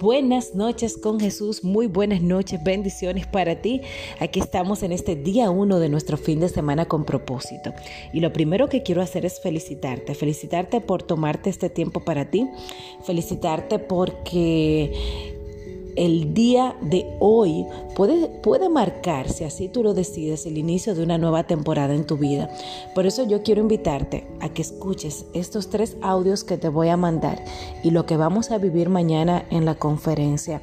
Buenas noches con Jesús, muy buenas noches, bendiciones para ti. Aquí estamos en este día uno de nuestro fin de semana con propósito. Y lo primero que quiero hacer es felicitarte, felicitarte por tomarte este tiempo para ti, felicitarte porque el día de hoy puede, puede marcar, si así tú lo decides, el inicio de una nueva temporada en tu vida. Por eso yo quiero invitarte a que escuches estos tres audios que te voy a mandar y lo que vamos a vivir mañana en la conferencia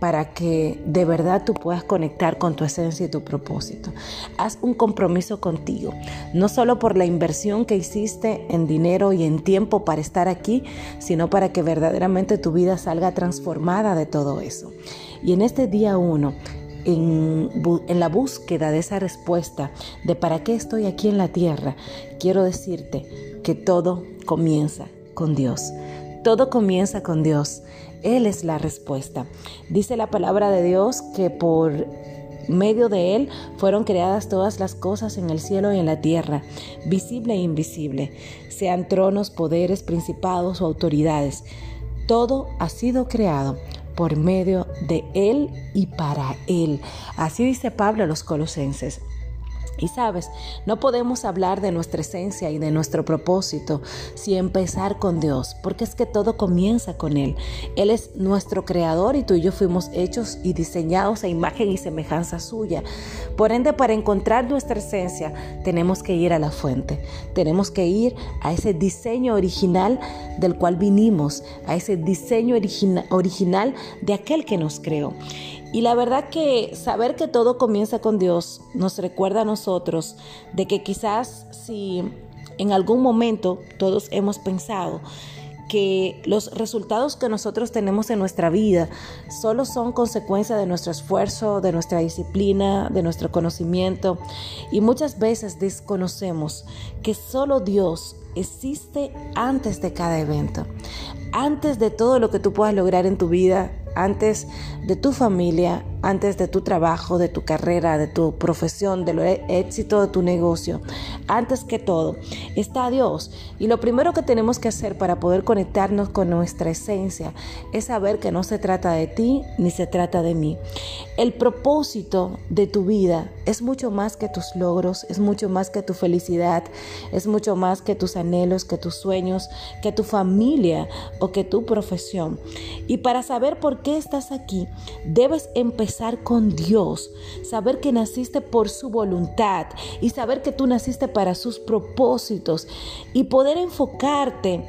para que de verdad tú puedas conectar con tu esencia y tu propósito. Haz un compromiso contigo, no solo por la inversión que hiciste en dinero y en tiempo para estar aquí, sino para que verdaderamente tu vida salga transformada de todo eso. Y en este día uno, en, en, la búsqueda de esa respuesta de para qué estoy aquí en la tierra, quiero decirte que todo comienza con Dios. Todo comienza con Dios. Él es la respuesta. Dice la palabra de Dios que por medio de Él fueron creadas todas las cosas en el cielo y en la tierra, visible e invisible, sean tronos, poderes, principados o autoridades. Todo ha sido creado por medio de Él y para Él. Así dice Pablo a los colosenses. Y sabes, no podemos hablar de nuestra esencia y de nuestro propósito sin empezar con Dios, porque es que todo comienza con Él. Él es nuestro creador y tú y yo fuimos hechos y diseñados a imagen y semejanza suya. Por ende, para encontrar nuestra esencia, tenemos que ir a la fuente, tenemos que ir a ese diseño original del cual vinimos, a ese diseño original de aquel que nos creó. Y la verdad que saber que todo comienza con Dios nos recuerda a nosotros de que quizás si en algún momento todos hemos pensado que los resultados que nosotros tenemos en nuestra vida solo son consecuencia de nuestro esfuerzo, de nuestra disciplina, de nuestro conocimiento y muchas veces desconocemos que solo Dios existe antes de cada evento, antes de todo lo que tú puedas lograr en tu vida, antes de tu familia, antes de tu trabajo, de tu carrera, de tu profesión, del éxito de tu negocio. Antes que todo, está Dios. Y lo primero que tenemos que hacer para poder conectarnos con nuestra esencia es saber que no se trata de ti ni se trata de mí. El propósito de tu vida es mucho más que tus logros, es mucho más que tu felicidad, es mucho más que tus anhelos, que tus sueños, que tu familia o que tu profesión. Y para saber por qué estás aquí, debes empezar con Dios, saber que naciste por su voluntad y saber que tú naciste para sus propósitos y poder enfocarte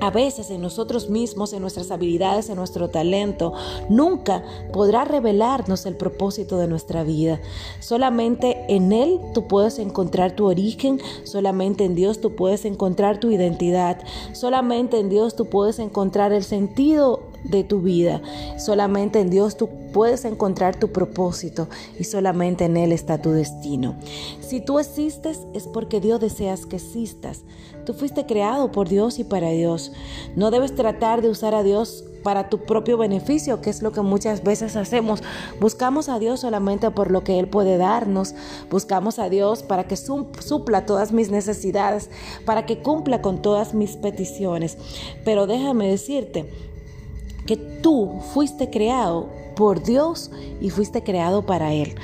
a veces en nosotros mismos, en nuestras habilidades, en nuestro talento, nunca podrá revelarnos el propósito de nuestra vida. Solamente en Él tú puedes encontrar tu origen, solamente en Dios tú puedes encontrar tu identidad, solamente en Dios tú puedes encontrar el sentido de tu vida. Solamente en Dios tú puedes encontrar tu propósito y solamente en Él está tu destino. Si tú existes es porque Dios deseas que existas. Tú fuiste creado por Dios y para Dios. No debes tratar de usar a Dios para tu propio beneficio, que es lo que muchas veces hacemos. Buscamos a Dios solamente por lo que Él puede darnos. Buscamos a Dios para que supla todas mis necesidades, para que cumpla con todas mis peticiones. Pero déjame decirte, que tú fuiste creado por Dios y fuiste creado para Él.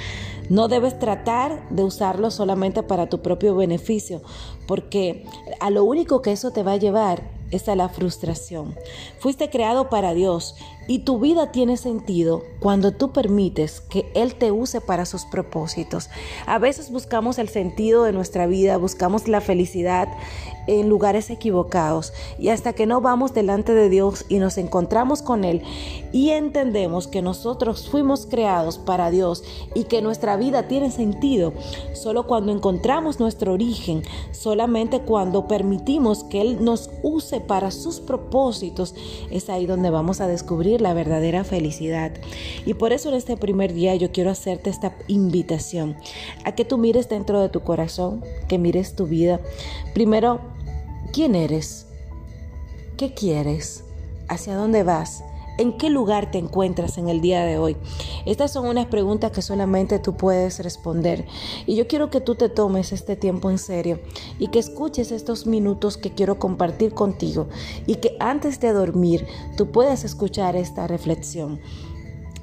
No debes tratar de usarlo solamente para tu propio beneficio, porque a lo único que eso te va a llevar es a la frustración. Fuiste creado para Dios y tu vida tiene sentido cuando tú permites que Él te use para sus propósitos. A veces buscamos el sentido de nuestra vida, buscamos la felicidad en lugares equivocados y hasta que no vamos delante de Dios y nos encontramos con Él y entendemos que nosotros fuimos creados para Dios y que nuestra vida tiene sentido, solo cuando encontramos nuestro origen, solamente cuando permitimos que Él nos use para sus propósitos, es ahí donde vamos a descubrir la verdadera felicidad. Y por eso en este primer día yo quiero hacerte esta invitación a que tú mires dentro de tu corazón, que mires tu vida. Primero, ¿quién eres? ¿Qué quieres? ¿Hacia dónde vas? ¿En qué lugar te encuentras en el día de hoy? Estas son unas preguntas que solamente tú puedes responder. Y yo quiero que tú te tomes este tiempo en serio y que escuches estos minutos que quiero compartir contigo y que antes de dormir tú puedas escuchar esta reflexión.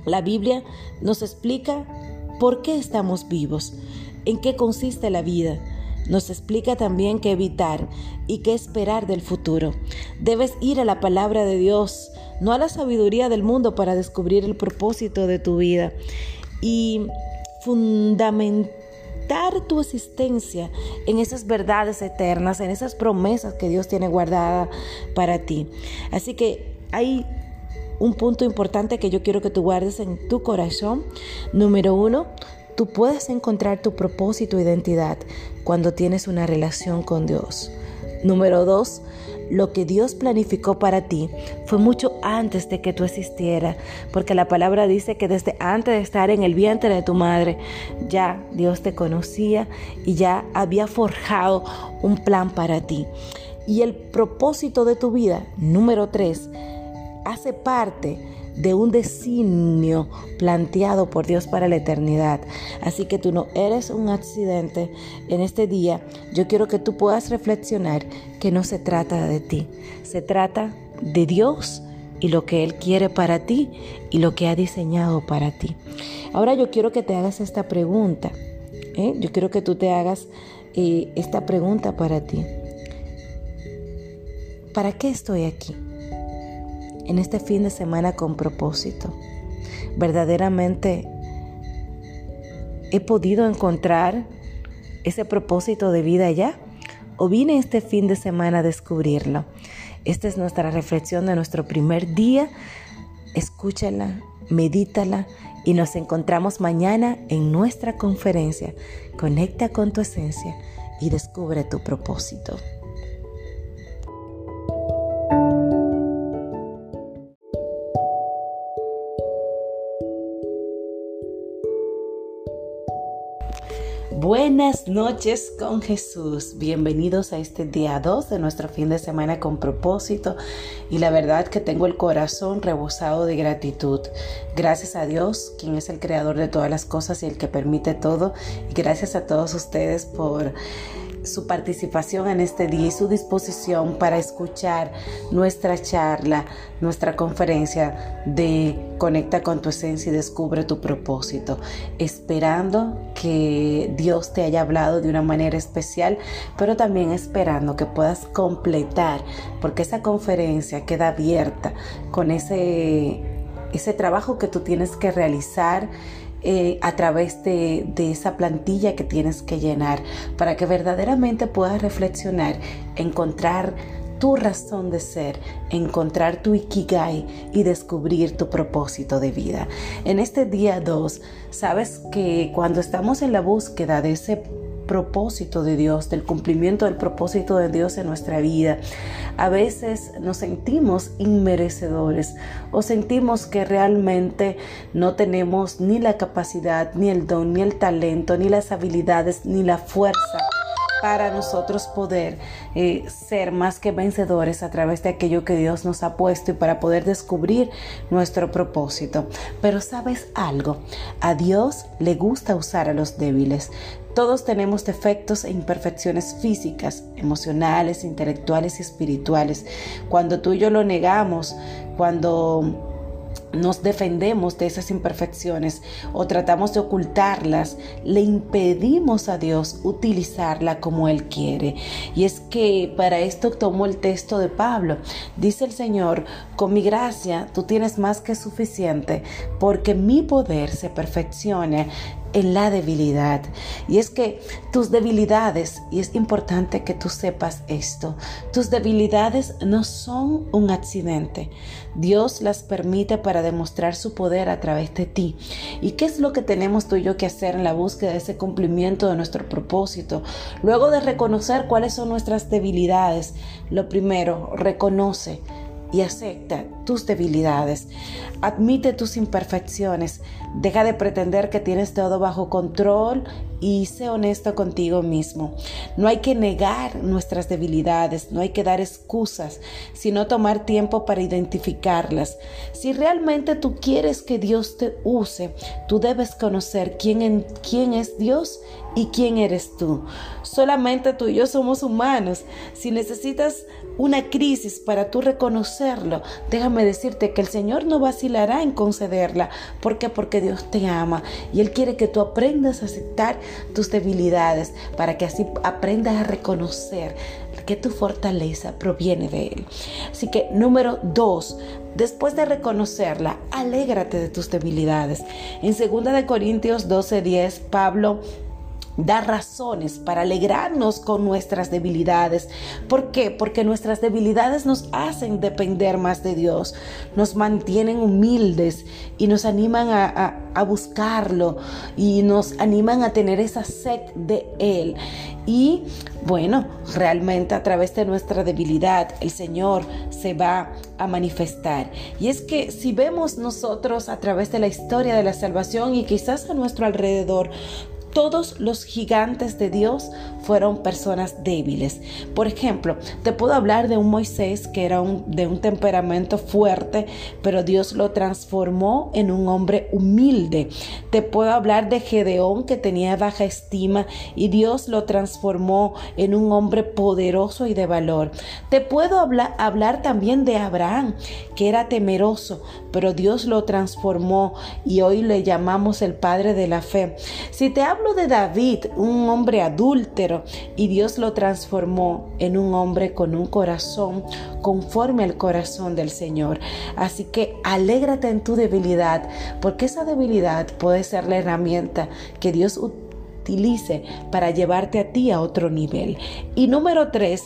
La Biblia nos explica por qué estamos vivos, en qué consiste la vida nos explica también qué evitar y qué esperar del futuro. Debes ir a la palabra de Dios, no a la sabiduría del mundo para descubrir el propósito de tu vida y fundamentar tu existencia en esas verdades eternas, en esas promesas que Dios tiene guardadas para ti. Así que hay un punto importante que yo quiero que tú guardes en tu corazón. Número uno, Tú puedes encontrar tu propósito e identidad cuando tienes una relación con Dios. Número dos, lo que Dios planificó para ti fue mucho antes de que tú existieras, porque la palabra dice que desde antes de estar en el vientre de tu madre, ya Dios te conocía y ya había forjado un plan para ti. Y el propósito de tu vida, número tres, hace parte de un designio planteado por Dios para la eternidad. Así que tú no eres un accidente. En este día yo quiero que tú puedas reflexionar que no se trata de ti, se trata de Dios y lo que Él quiere para ti y lo que ha diseñado para ti. Ahora yo quiero que te hagas esta pregunta. ¿eh? Yo quiero que tú te hagas eh, esta pregunta para ti. ¿Para qué estoy aquí? En este fin de semana con propósito. Verdaderamente he podido encontrar ese propósito de vida ya o vine este fin de semana a descubrirlo. Esta es nuestra reflexión de nuestro primer día. Escúchala, medítala y nos encontramos mañana en nuestra conferencia. Conecta con tu esencia y descubre tu propósito. Buenas noches con Jesús. Bienvenidos a este día 2 de nuestro fin de semana con propósito. Y la verdad que tengo el corazón rebosado de gratitud. Gracias a Dios, quien es el creador de todas las cosas y el que permite todo. Y gracias a todos ustedes por su participación en este día y su disposición para escuchar nuestra charla, nuestra conferencia de Conecta con tu esencia y descubre tu propósito, esperando que Dios te haya hablado de una manera especial, pero también esperando que puedas completar, porque esa conferencia queda abierta con ese, ese trabajo que tú tienes que realizar eh, a través de, esa plantilla que tienes que llenar para que verdaderamente puedas reflexionar, encontrar tu razón de ser, encontrar tu ikigai y descubrir tu propósito de vida. En este día 2, sabes que cuando estamos en la búsqueda de ese propósito de Dios, del cumplimiento del propósito de Dios en nuestra vida. A veces nos sentimos inmerecedores o sentimos que realmente no tenemos ni la capacidad, ni el don, ni el talento, ni las habilidades, ni la fuerza para nosotros poder eh, ser más que vencedores a través de aquello que Dios nos ha puesto y para poder descubrir nuestro propósito. Pero sabes algo, a Dios le gusta usar a los débiles. Todos tenemos defectos e imperfecciones físicas, emocionales, intelectuales y espirituales. Cuando tú y yo lo negamos, cuando nos defendemos de esas imperfecciones o tratamos de ocultarlas, le impedimos a Dios utilizarla como Él quiere. Y es que para esto tomó el texto de Pablo. Dice el Señor, con mi gracia tú tienes más que suficiente, porque mi poder se perfecciona en la debilidad. Y es que tus debilidades, y es importante que tú sepas esto, tus debilidades no son un accidente. Dios las permite para demostrar su poder a través de ti. ¿Y qué es lo que tenemos tú y yo que hacer en la búsqueda de ese cumplimiento de nuestro propósito? Luego de reconocer cuáles son nuestras debilidades, lo primero, reconoce y acepta tus debilidades. Admite tus imperfecciones Deja de pretender que tienes todo bajo control y sé honesto contigo mismo. No hay que negar nuestras debilidades, no hay que dar excusas, sino tomar tiempo para identificarlas. Si realmente tú quieres que Dios te use, tú debes conocer quién, es Dios y quién eres tú. Solamente tú y yo somos humanos. Si necesitas una crisis para tú reconocerlo, déjame decirte que el Señor no vacilará en concederla. ¿Por qué? Porque Dios te ama y Él quiere que tú aprendas a aceptar tus debilidades para que así aprendas a reconocer que tu fortaleza proviene de Él. Así que número dos, Después de reconocerla, alégrate de tus debilidades. En 2 de Corintios 12:10, Pablo da razones para alegrarnos con nuestras debilidades. ¿Por qué? Porque nuestras debilidades nos hacen depender más de Dios, nos mantienen humildes y nos animan a, buscarlo y nos animan a tener esa sed de Él. Y bueno, realmente a través de nuestra debilidad el Señor se va a manifestar. Y es que si vemos nosotros a través de la historia de la salvación y quizás a nuestro alrededor, todos los gigantes de Dios fueron personas débiles. Por ejemplo, te puedo hablar de un Moisés que era de un temperamento fuerte, pero Dios lo transformó en un hombre humilde. Te puedo hablar de Gedeón que tenía baja estima y Dios lo transformó en un hombre poderoso y de valor. Te puedo hablar, también de Abraham que era temeroso, pero Dios lo transformó y hoy le llamamos el padre de la fe. Si te hablo de David, un hombre adúltero, y Dios lo transformó en un hombre con un corazón conforme al corazón del Señor. Así que alégrate en tu debilidad, porque esa debilidad puede ser la herramienta que Dios utilice para llevarte a ti a otro nivel. Y número tres,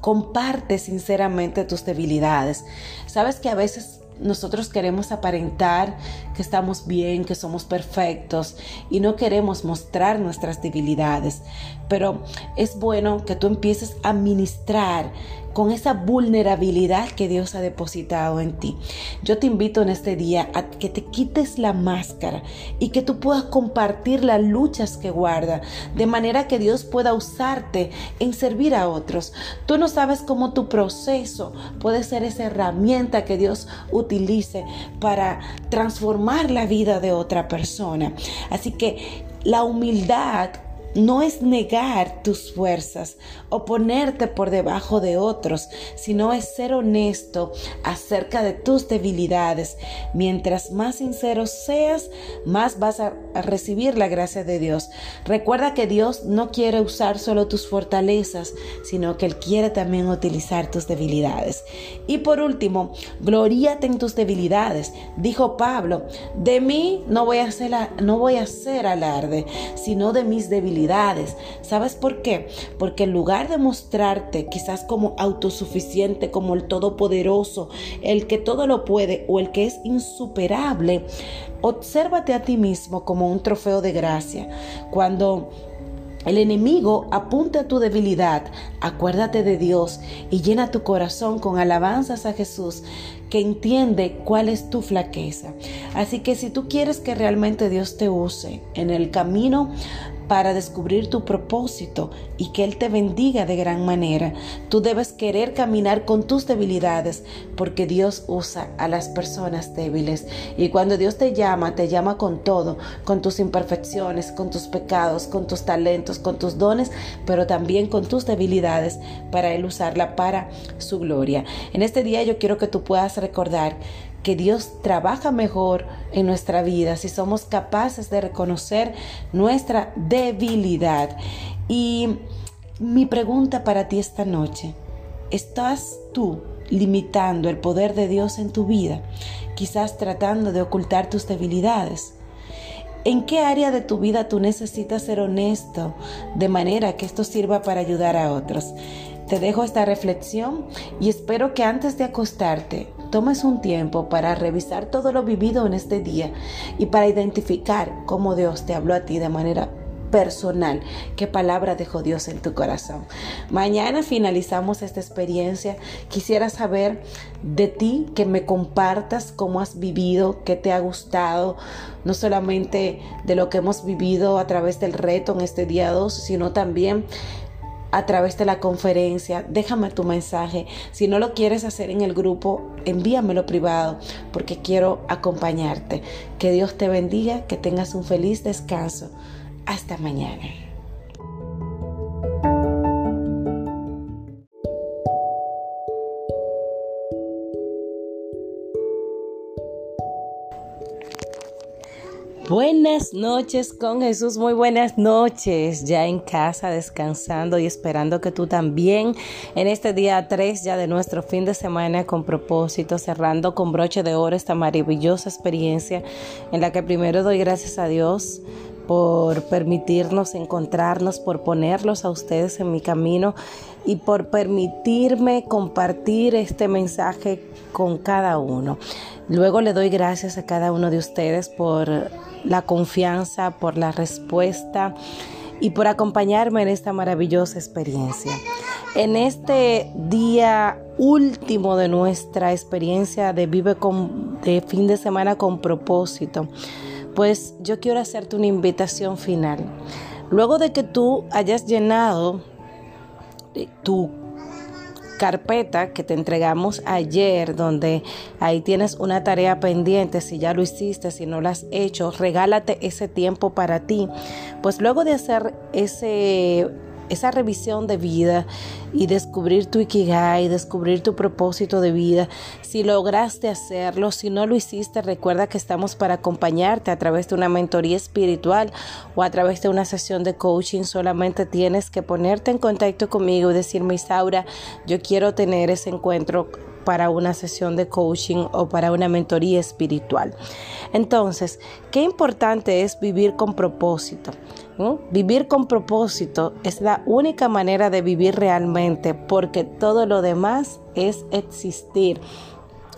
comparte sinceramente tus debilidades. Sabes que a veces nosotros queremos aparentar que estamos bien, que somos perfectos y no queremos mostrar nuestras debilidades. Pero es bueno que tú empieces a ministrar con esa vulnerabilidad que Dios ha depositado en ti. Yo te invito en este día a que te quites la máscara y que tú puedas compartir las luchas que guarda, de manera que Dios pueda usarte en servir a otros. Tú no sabes cómo tu proceso puede ser esa herramienta que Dios utilice para transformar la vida de otra persona. Así que la humildad no es negar tus fuerzas o ponerte por debajo de otros, sino es ser honesto acerca de tus debilidades. Mientras más sincero seas, más vas a recibir la gracia de Dios. Recuerda que Dios no quiere usar solo tus fortalezas, sino que Él quiere también utilizar tus debilidades. Y por último, gloríate en tus debilidades. Dijo Pablo, de mí no voy a hacer, no voy a hacer alarde, sino de mis debilidades ¿Sabes por qué? Porque en lugar de mostrarte quizás como autosuficiente, como el todopoderoso, el que todo lo puede o el que es insuperable, obsérvate a ti mismo como un trofeo de gracia. Cuando el enemigo apunta a tu debilidad, acuérdate de Dios y llena tu corazón con alabanzas a Jesús que entiende cuál es tu flaqueza. Así que si tú quieres que realmente Dios te use en el camino para descubrir tu propósito y que Él te bendiga de gran manera. Tú debes querer caminar con tus debilidades porque Dios usa a las personas débiles. Y cuando Dios te llama, te llama con todo, con tus imperfecciones, con tus pecados, con tus talentos, con tus dones, pero también con tus debilidades para Él usarla para su gloria. En este día yo quiero que tú puedas recordar que Dios trabaja mejor en nuestra vida si somos capaces de reconocer nuestra debilidad. Y mi pregunta para ti esta noche, ¿estás tú limitando el poder de Dios en tu vida? Quizás tratando de ocultar tus debilidades. ¿En qué área de tu vida tú necesitas ser honesto de manera que esto sirva para ayudar a otros? Te dejo esta reflexión y espero que antes de acostarte tomes un tiempo para revisar todo lo vivido en este día y para identificar cómo Dios te habló a ti de manera personal. ¿Qué palabra dejó Dios en tu corazón? Mañana finalizamos esta experiencia. Quisiera saber de ti, que me compartas cómo has vivido, qué te ha gustado, no solamente de lo que hemos vivido a través del reto en este día 2, sino también a través de la conferencia, déjame tu mensaje. Si no lo quieres hacer en el grupo, envíamelo privado porque quiero acompañarte. Que Dios te bendiga, que tengas un feliz descanso. Hasta mañana. Buenas noches con Jesús, muy buenas noches, ya en casa descansando y esperando que tú también en este día 3 ya de nuestro fin de semana con propósito, cerrando con broche de oro esta maravillosa experiencia en la que primero doy gracias a Dios por permitirnos encontrarnos, por ponerlos a ustedes en mi camino y por permitirme compartir este mensaje con cada uno. Luego le doy gracias a cada uno de ustedes por la confianza, por la respuesta y por acompañarme en esta maravillosa experiencia. En este día último de nuestra experiencia de Vive con, de fin de semana con propósito, pues yo quiero hacerte una invitación final. Luego de que tú hayas llenado eh, tu carpeta que te entregamos ayer, donde ahí tienes una tarea pendiente, si ya lo hiciste, si no lo has hecho, regálate ese tiempo para ti. Pues luego de hacer ese esa revisión de vida y descubrir tu ikigai, descubrir tu propósito de vida. Si lograste hacerlo, si no lo hiciste, recuerda que estamos para acompañarte a través de una mentoría espiritual o a través de una sesión de coaching. Solamente tienes que ponerte en contacto conmigo y decirme, Isaura, yo quiero tener ese encuentro para una sesión de coaching o para una mentoría espiritual. Entonces, qué importante es vivir con propósito. Vivir con propósito es la única manera de vivir realmente porque todo lo demás es existir.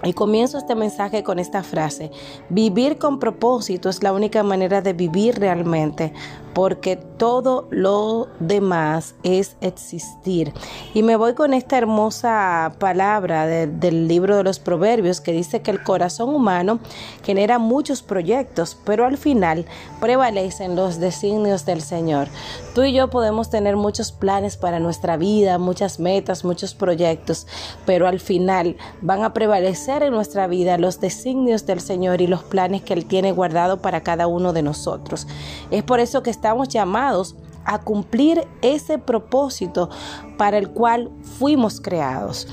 Y comienzo este mensaje con esta frase. Vivir con propósito es la única manera de vivir realmente, porque todo lo demás es existir. Y me voy con esta hermosa palabra del libro de los Proverbios que dice que el corazón humano genera muchos proyectos, pero al final prevalecen los designios del Señor. Tú y yo podemos tener muchos planes para nuestra vida, muchas metas, muchos proyectos, pero al final van a prevalecer en nuestra vida los designios del Señor y los planes que Él tiene guardado para cada uno de nosotros. Es por eso que estamos llamados a cumplir ese propósito para el cual fuimos creados.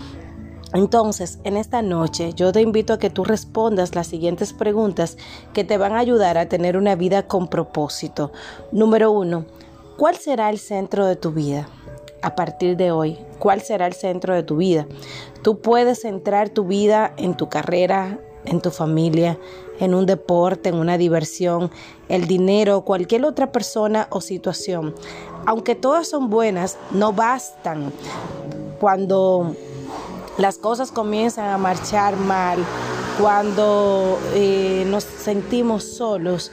Entonces, en esta noche yo te invito a que tú respondas las siguientes preguntas que te van a ayudar a tener una vida con propósito. Número uno, ¿cuál será el centro de tu vida? A partir de hoy, ¿cuál será el centro de tu vida? Tú puedes centrar tu vida en tu carrera, en tu familia, en un deporte, en una diversión, el dinero, cualquier otra persona o situación. Aunque todas son buenas, no bastan cuando las cosas comienzan a marchar mal, cuando eh, nos sentimos solos,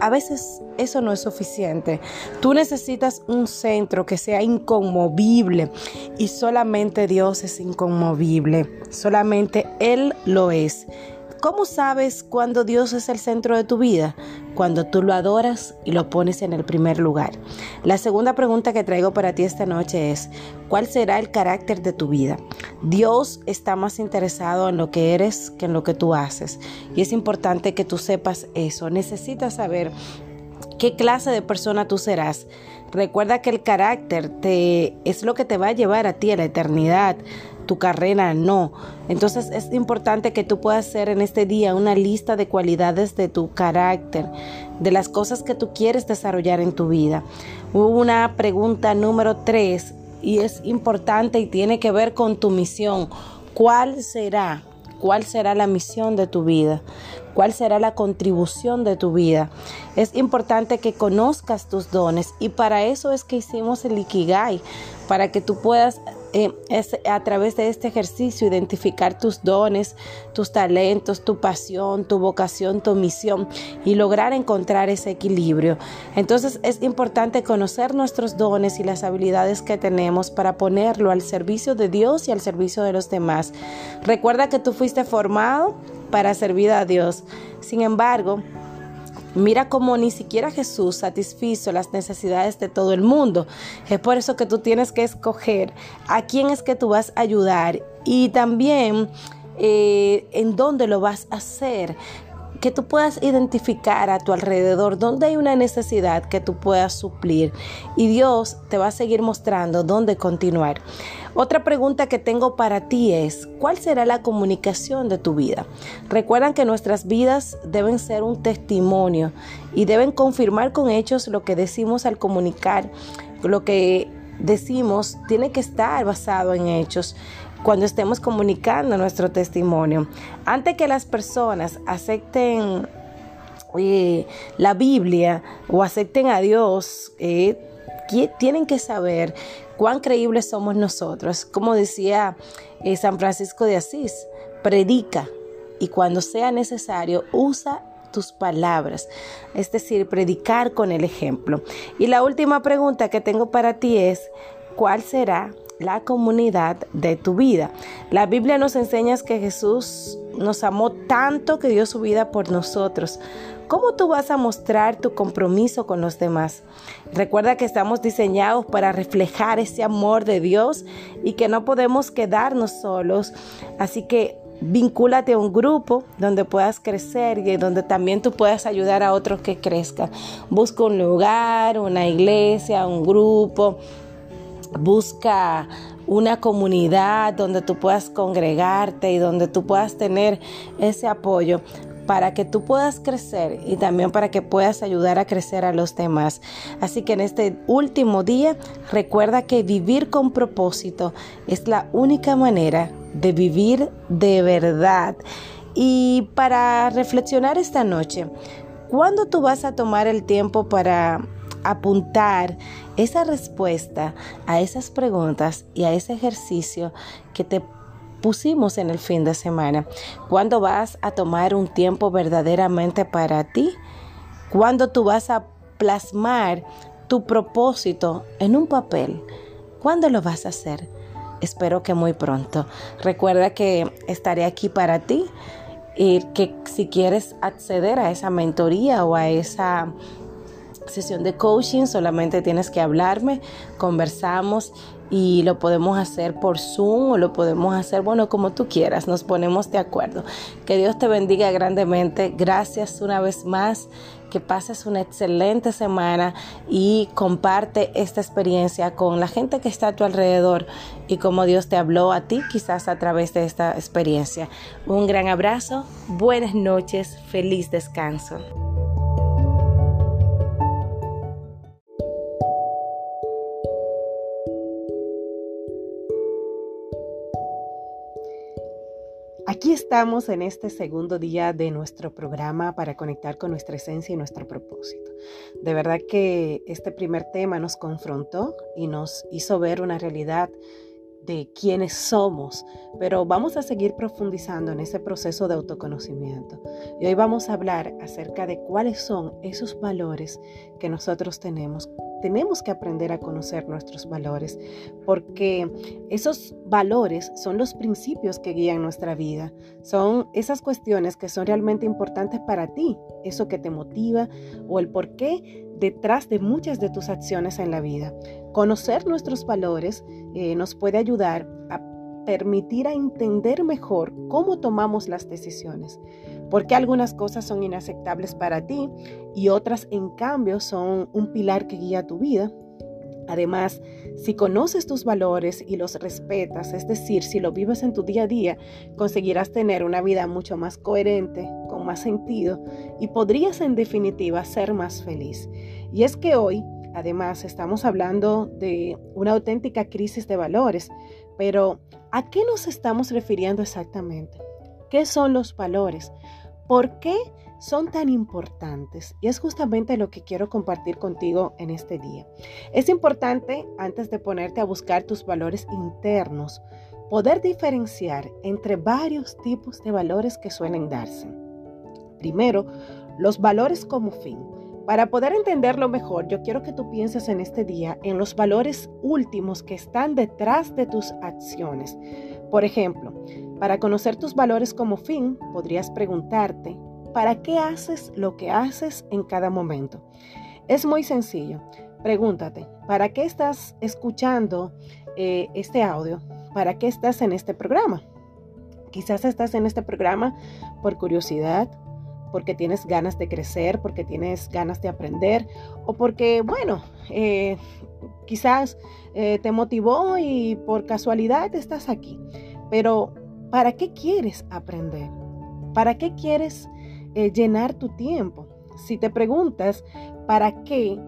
a veces eso no es suficiente. Tú necesitas un centro que sea inconmovible y solamente Dios es inconmovible, solamente Él lo es. ¿Cómo sabes cuando Dios es el centro de tu vida? Cuando tú lo adoras y lo pones en el primer lugar. La segunda pregunta que traigo para ti esta noche es, ¿cuál será el carácter de tu vida? Dios está más interesado en lo que eres que en lo que tú haces. Y es importante que tú sepas eso. Necesitas saber qué clase de persona tú serás. Recuerda que el carácter te, es lo que te va a llevar a ti a la eternidad tu carrera no. Entonces es importante que tú puedas hacer en este día una lista de cualidades de tu carácter, de las cosas que tú quieres desarrollar en tu vida. Una pregunta número tres y es importante y tiene que ver con tu misión. ¿Cuál será? ¿Cuál será la misión de tu vida? ¿Cuál será la contribución de tu vida? Es importante que conozcas tus dones y para eso es que hicimos el Ikigai, para que tú puedas eh, a través de este ejercicio identificar tus dones, tus talentos, tu pasión, tu vocación, tu misión y lograr encontrar ese equilibrio. Entonces es importante conocer nuestros dones y las habilidades que tenemos para ponerlo al servicio de Dios y al servicio de los demás. Recuerda que tú fuiste formado para servir a Dios. Sin embargo, Mira cómo ni siquiera Jesús satisfizo las necesidades de todo el mundo. Es por eso que tú tienes que escoger a quién es que tú vas a ayudar y también eh, en dónde lo vas a hacer que tú puedas identificar a tu alrededor dónde hay una necesidad que tú puedas suplir y Dios te va a seguir mostrando dónde continuar. Otra pregunta que tengo para ti es, ¿cuál será la comunicación de tu vida? Recuerdan que nuestras vidas deben ser un testimonio y deben confirmar con hechos lo que decimos al comunicar, lo que decimos tiene que estar basado en hechos cuando estemos comunicando nuestro testimonio. Antes que las personas acepten eh, la Biblia o acepten a Dios, eh, tienen que saber cuán creíbles somos nosotros. Como decía eh, San Francisco de Asís, predica y cuando sea necesario usa tus palabras, es decir, predicar con el ejemplo. Y la última pregunta que tengo para ti es, ¿cuál será la comunidad de tu vida. La Biblia nos enseña que Jesús nos amó tanto que dio su vida por nosotros. ¿Cómo tú vas a mostrar tu compromiso con los demás? Recuerda que estamos diseñados para reflejar ese amor de Dios y que no podemos quedarnos solos. Así que vincúlate a un grupo donde puedas crecer y donde también tú puedas ayudar a otros que crezcan. Busca un lugar, una iglesia, un grupo Busca una comunidad donde tú puedas congregarte y donde tú puedas tener ese apoyo para que tú puedas crecer y también para que puedas ayudar a crecer a los demás. Así que en este último día recuerda que vivir con propósito es la única manera de vivir de verdad. Y para reflexionar esta noche, ¿cuándo tú vas a tomar el tiempo para apuntar esa respuesta a esas preguntas y a ese ejercicio que te pusimos en el fin de semana. ¿Cuándo vas a tomar un tiempo verdaderamente para ti? ¿Cuándo tú vas a plasmar tu propósito en un papel? ¿Cuándo lo vas a hacer? Espero que muy pronto. Recuerda que estaré aquí para ti y que si quieres acceder a esa mentoría o a esa sesión de coaching, solamente tienes que hablarme, conversamos y lo podemos hacer por Zoom o lo podemos hacer, bueno, como tú quieras, nos ponemos de acuerdo. Que Dios te bendiga grandemente. Gracias una vez más. Que pases una excelente semana y comparte esta experiencia con la gente que está a tu alrededor y como Dios te habló a ti quizás a través de esta experiencia. Un gran abrazo, buenas noches, feliz descanso. Aquí estamos en este segundo día de nuestro programa para conectar con nuestra esencia y nuestro propósito. De verdad que este primer tema nos confrontó y nos hizo ver una realidad de quiénes somos, pero vamos a seguir profundizando en ese proceso de autoconocimiento. Y hoy vamos a hablar acerca de cuáles son esos valores que nosotros tenemos tenemos que aprender a conocer nuestros valores, porque esos valores son los principios que guían nuestra vida, son esas cuestiones que son realmente importantes para ti, eso que te motiva o el por qué detrás de muchas de tus acciones en la vida. Conocer nuestros valores eh, nos puede ayudar a permitir a entender mejor cómo tomamos las decisiones porque algunas cosas son inaceptables para ti y otras en cambio son un pilar que guía tu vida. Además, si conoces tus valores y los respetas, es decir, si lo vives en tu día a día, conseguirás tener una vida mucho más coherente, con más sentido y podrías en definitiva ser más feliz. Y es que hoy, además, estamos hablando de una auténtica crisis de valores, pero ¿a qué nos estamos refiriendo exactamente? ¿Qué son los valores? ¿Por qué son tan importantes? Y es justamente lo que quiero compartir contigo en este día. Es importante, antes de ponerte a buscar tus valores internos, poder diferenciar entre varios tipos de valores que suelen darse. Primero, los valores como fin. Para poder entenderlo mejor, yo quiero que tú pienses en este día en los valores últimos que están detrás de tus acciones. Por ejemplo, para conocer tus valores como fin, podrías preguntarte, ¿para qué haces lo que haces en cada momento? Es muy sencillo. Pregúntate, ¿para qué estás escuchando eh, este audio? ¿Para qué estás en este programa? Quizás estás en este programa por curiosidad, porque tienes ganas de crecer, porque tienes ganas de aprender o porque, bueno, eh, quizás eh, te motivó y por casualidad estás aquí. Pero, ¿para qué quieres aprender? ¿Para qué quieres eh, llenar tu tiempo? Si te preguntas, ¿para qué?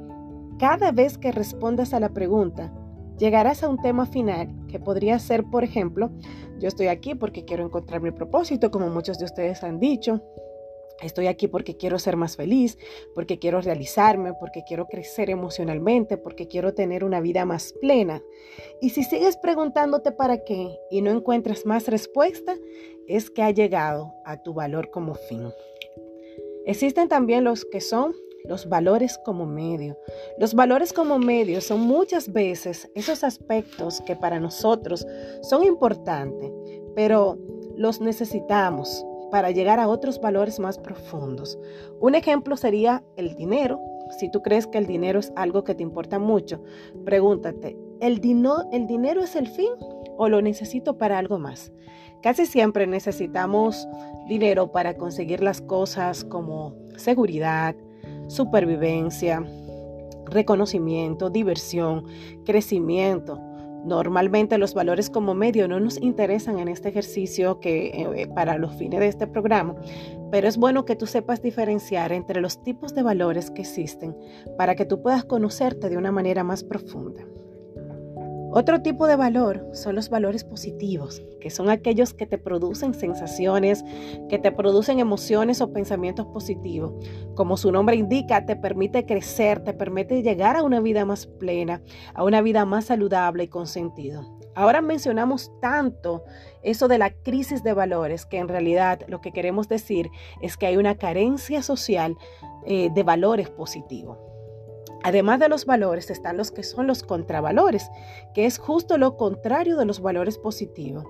Cada vez que respondas a la pregunta, llegarás a un tema final que podría ser, por ejemplo, yo estoy aquí porque quiero encontrar mi propósito, como muchos de ustedes han dicho. Estoy aquí porque quiero ser más feliz, porque quiero realizarme, porque quiero crecer emocionalmente, porque quiero tener una vida más plena. Y si sigues preguntándote para qué y no encuentras más respuesta, es que ha llegado a tu valor como fin. Existen también los que son los valores como medio. Los valores como medio son muchas veces esos aspectos que para nosotros son importantes, pero los necesitamos para llegar a otros valores más profundos. Un ejemplo sería el dinero. Si tú crees que el dinero es algo que te importa mucho, pregúntate, ¿el, ¿el dinero es el fin o lo necesito para algo más? Casi siempre necesitamos dinero para conseguir las cosas como seguridad, supervivencia, reconocimiento, diversión, crecimiento. Normalmente los valores como medio no nos interesan en este ejercicio que eh, para los fines de este programa, pero es bueno que tú sepas diferenciar entre los tipos de valores que existen para que tú puedas conocerte de una manera más profunda. Otro tipo de valor son los valores positivos, que son aquellos que te producen sensaciones, que te producen emociones o pensamientos positivos. Como su nombre indica, te permite crecer, te permite llegar a una vida más plena, a una vida más saludable y con sentido. Ahora mencionamos tanto eso de la crisis de valores, que en realidad lo que queremos decir es que hay una carencia social eh, de valores positivos. Además de los valores están los que son los contravalores, que es justo lo contrario de los valores positivos,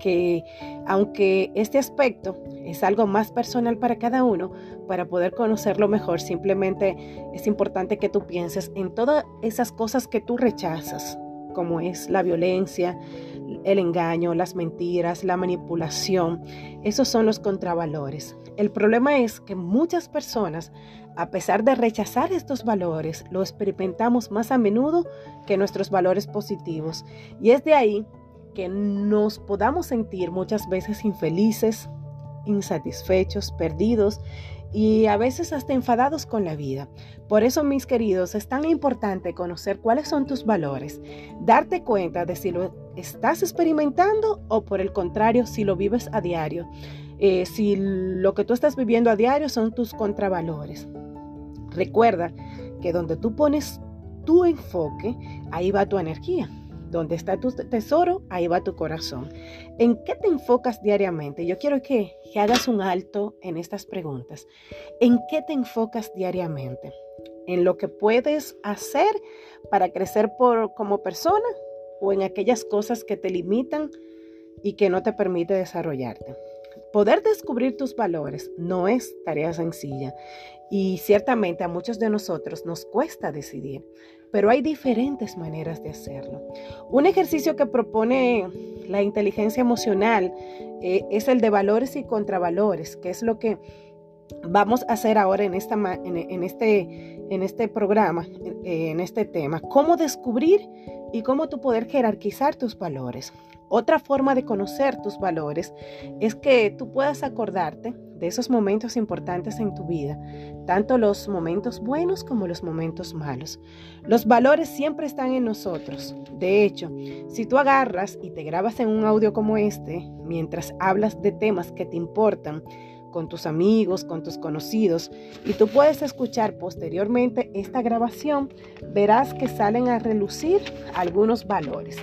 que aunque este aspecto es algo más personal para cada uno, para poder conocerlo mejor, simplemente es importante que tú pienses en todas esas cosas que tú rechazas, como es la violencia, el engaño, las mentiras, la manipulación. Esos son los contravalores. El problema es que muchas personas a pesar de rechazar estos valores, lo experimentamos más a menudo que nuestros valores positivos. Y es de ahí que nos podamos sentir muchas veces infelices, insatisfechos, perdidos y a veces hasta enfadados con la vida. Por eso, mis queridos, es tan importante conocer cuáles son tus valores, darte cuenta de si lo estás experimentando o por el contrario, si lo vives a diario. Eh, si lo que tú estás viviendo a diario son tus contravalores. Recuerda que donde tú pones tu enfoque, ahí va tu energía. Donde está tu tesoro, ahí va tu corazón. ¿En qué te enfocas diariamente? Yo quiero que, hagas un alto en estas preguntas. ¿En qué te enfocas diariamente? ¿En lo que puedes hacer para crecer como persona o en aquellas cosas que te limitan y que no te permite desarrollarte? Poder descubrir tus valores no es tarea sencilla y ciertamente a muchos de nosotros nos cuesta decidir, pero hay diferentes maneras de hacerlo. Un ejercicio que propone la inteligencia emocional eh, es el de valores y contravalores, que es lo que vamos a hacer ahora en, en, este, en este programa, en este tema. Cómo descubrir y cómo tú poder jerarquizar tus valores. Otra forma de conocer tus valores es que tú puedas acordarte de esos momentos importantes en tu vida, tanto los momentos buenos como los momentos malos. Los valores siempre están en nosotros. De hecho, si tú agarras y te grabas en un audio como este, mientras hablas de temas que te importan, con tus amigos, con tus conocidos, y tú puedes escuchar posteriormente esta grabación, verás que salen a relucir algunos valores.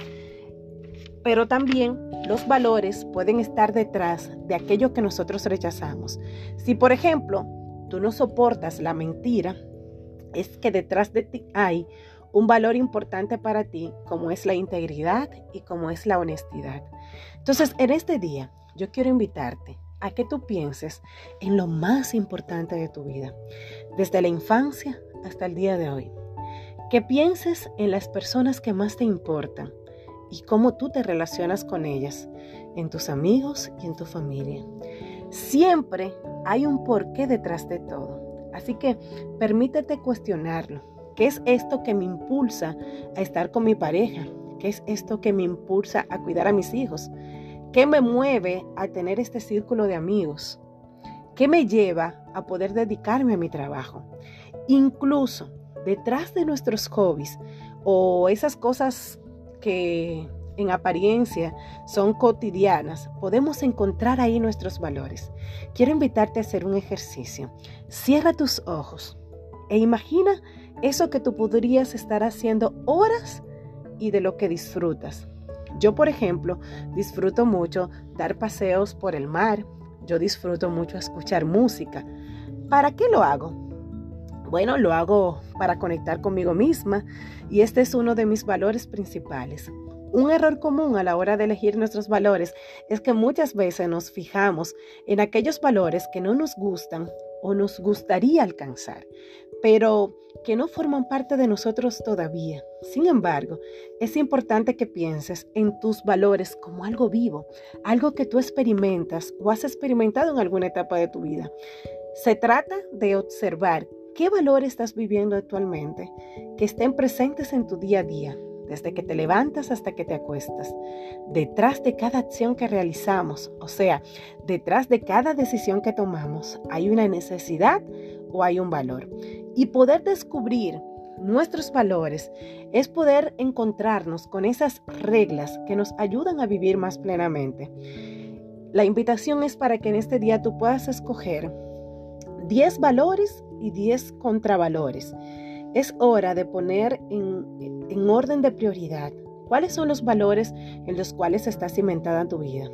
Pero también los valores pueden estar detrás de aquello que nosotros rechazamos. Si, por ejemplo, tú no soportas la mentira, es que detrás de ti hay un valor importante para ti como es la integridad y como es la honestidad. Entonces, en este día, yo quiero invitarte a que tú pienses en lo más importante de tu vida, desde la infancia hasta el día de hoy. Que pienses en las personas que más te importan y cómo tú te relacionas con ellas, en tus amigos y en tu familia. Siempre hay un porqué detrás de todo. Así que permítete cuestionarlo ¿Qué es esto que me impulsa a estar con mi pareja? ¿Qué es esto que me impulsa a cuidar a mis hijos? ¿Qué me mueve a tener este círculo de amigos? ¿Qué me lleva a poder dedicarme a mi trabajo? Incluso detrás de nuestros hobbies o esas cosas que en apariencia son cotidianas, podemos encontrar ahí nuestros valores. Quiero invitarte a hacer un ejercicio. Cierra tus ojos e imagina eso que tú podrías estar haciendo horas y de lo que disfrutas. Yo, por ejemplo, disfruto mucho dar paseos por el mar. Yo disfruto mucho escuchar música. ¿Para qué lo hago? Bueno, lo hago para conectar conmigo misma y este es uno de mis valores principales. Un error común a la hora de elegir nuestros valores es que muchas veces nos fijamos en aquellos valores que no nos gustan o nos gustaría alcanzar, pero que no forman parte de nosotros todavía. Sin embargo, es importante que pienses en tus valores como algo vivo, algo que tú experimentas o has experimentado en alguna etapa de tu vida. Se trata de observar qué valores estás viviendo actualmente, que estén presentes en tu día a día, desde que te levantas hasta que te acuestas. Detrás de cada acción que realizamos, o sea, detrás de cada decisión que tomamos, hay una necesidad o hay un valor. Y poder descubrir nuestros valores es poder encontrarnos con esas reglas que nos ayudan a vivir más plenamente. La invitación es para que en este día tú puedas escoger 10 valores y 10 contravalores. Es hora de poner en, en orden de prioridad cuáles son los valores en los cuales está cimentada tu vida.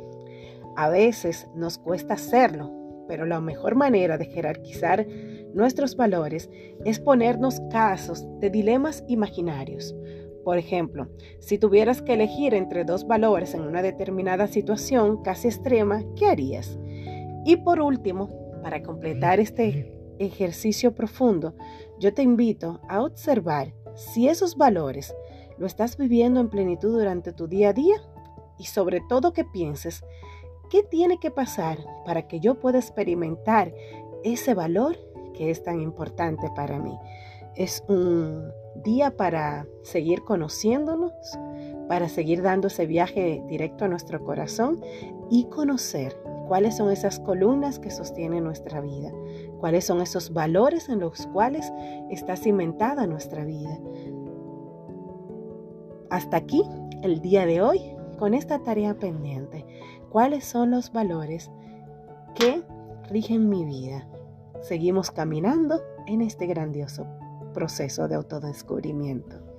A veces nos cuesta hacerlo, pero la mejor manera de jerarquizar nuestros valores es ponernos casos de dilemas imaginarios. Por ejemplo, si tuvieras que elegir entre dos valores en una determinada situación casi extrema, ¿qué harías? Y por último, para completar este ejercicio profundo, yo te invito a observar si esos valores lo estás viviendo en plenitud durante tu día a día y sobre todo que pienses, ¿qué tiene que pasar para que yo pueda experimentar ese valor que es tan importante para mí. Es un día para seguir conociéndonos, para seguir dando ese viaje directo a nuestro corazón y conocer cuáles son esas columnas que sostienen nuestra vida, cuáles son esos valores en los cuales está cimentada nuestra vida. Hasta aquí el día de hoy con esta tarea pendiente. ¿Cuáles son los valores que rigen mi vida? seguimos caminando en este grandioso proceso de autodescubrimiento.